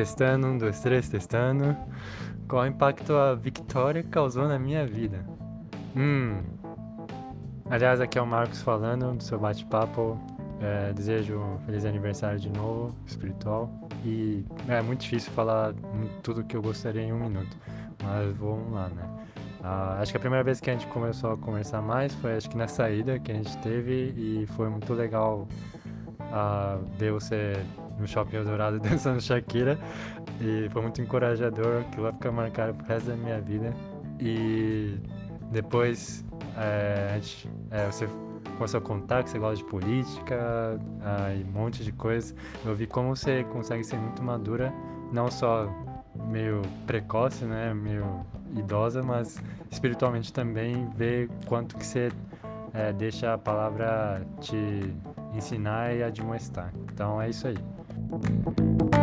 testando, um, dois, três, testando. Qual impacto a vitória causou na minha vida? Hum. Aliás, aqui é o Marcos falando do seu bate-papo. É, desejo um feliz aniversário de novo, espiritual. E é muito difícil falar tudo que eu gostaria em um minuto, mas vamos lá, né? Ah, acho que a primeira vez que a gente começou a conversar mais foi acho que na saída que a gente teve e foi muito legal ah, ver você no Shopping Eldorado dançando Shakira e foi muito encorajador, aquilo vai ficar marcado pro resto da minha vida. E depois é, a gente, é, você começou a contar que você gosta de política ah, e um monte de coisa. Eu vi como você consegue ser muito madura, não só meio precoce, né, meio idosa, mas espiritualmente também ver quanto que você é, deixa a palavra te ensinar e admoestar. Então é isso aí.